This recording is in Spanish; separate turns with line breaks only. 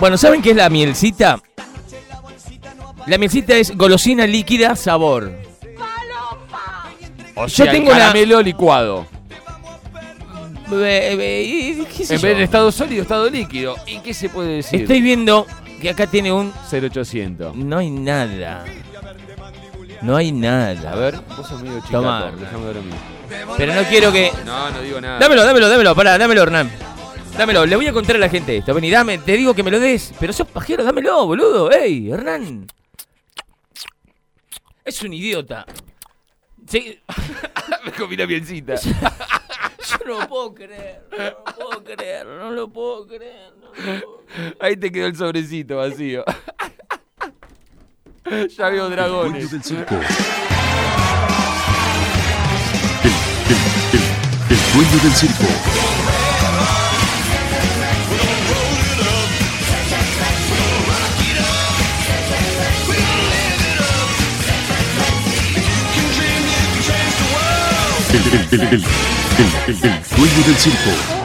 Bueno, ¿saben qué es la mielcita? La mielcita es golosina líquida sabor.
O
Yo
sea,
tengo la-
caramelo licuado.
Eh, eh, ¿qué sé
En
yo?
vez de estado sólido, estado líquido. ¿Y qué se puede decir?
Estoy viendo que acá tiene un...
0800.
No hay nada. No hay nada.
A ver, vos sos medio chicato.
Tomá.
Déjame ver a mí.
Pero no quiero que...
No, no digo nada.
Dámelo, dámelo, dámelo, pará, dámelo, Hernán. Dámelo, le voy a contar a la gente esto. Vení, dame, te digo que me lo des. Pero sos pajero, dámelo, boludo. Ey, Hernán. Es un idiota. Sí,
Me comí la mielcita.
yo no lo puedo creer, no lo puedo creer, no lo puedo creer. no lo puedo creer.
Ahí te quedó el sobrecito vacío. ya veo dragones.
dueño del circo. El, el- el- el dueño del circo. El, el- el- el- el- el- el dueño del circo.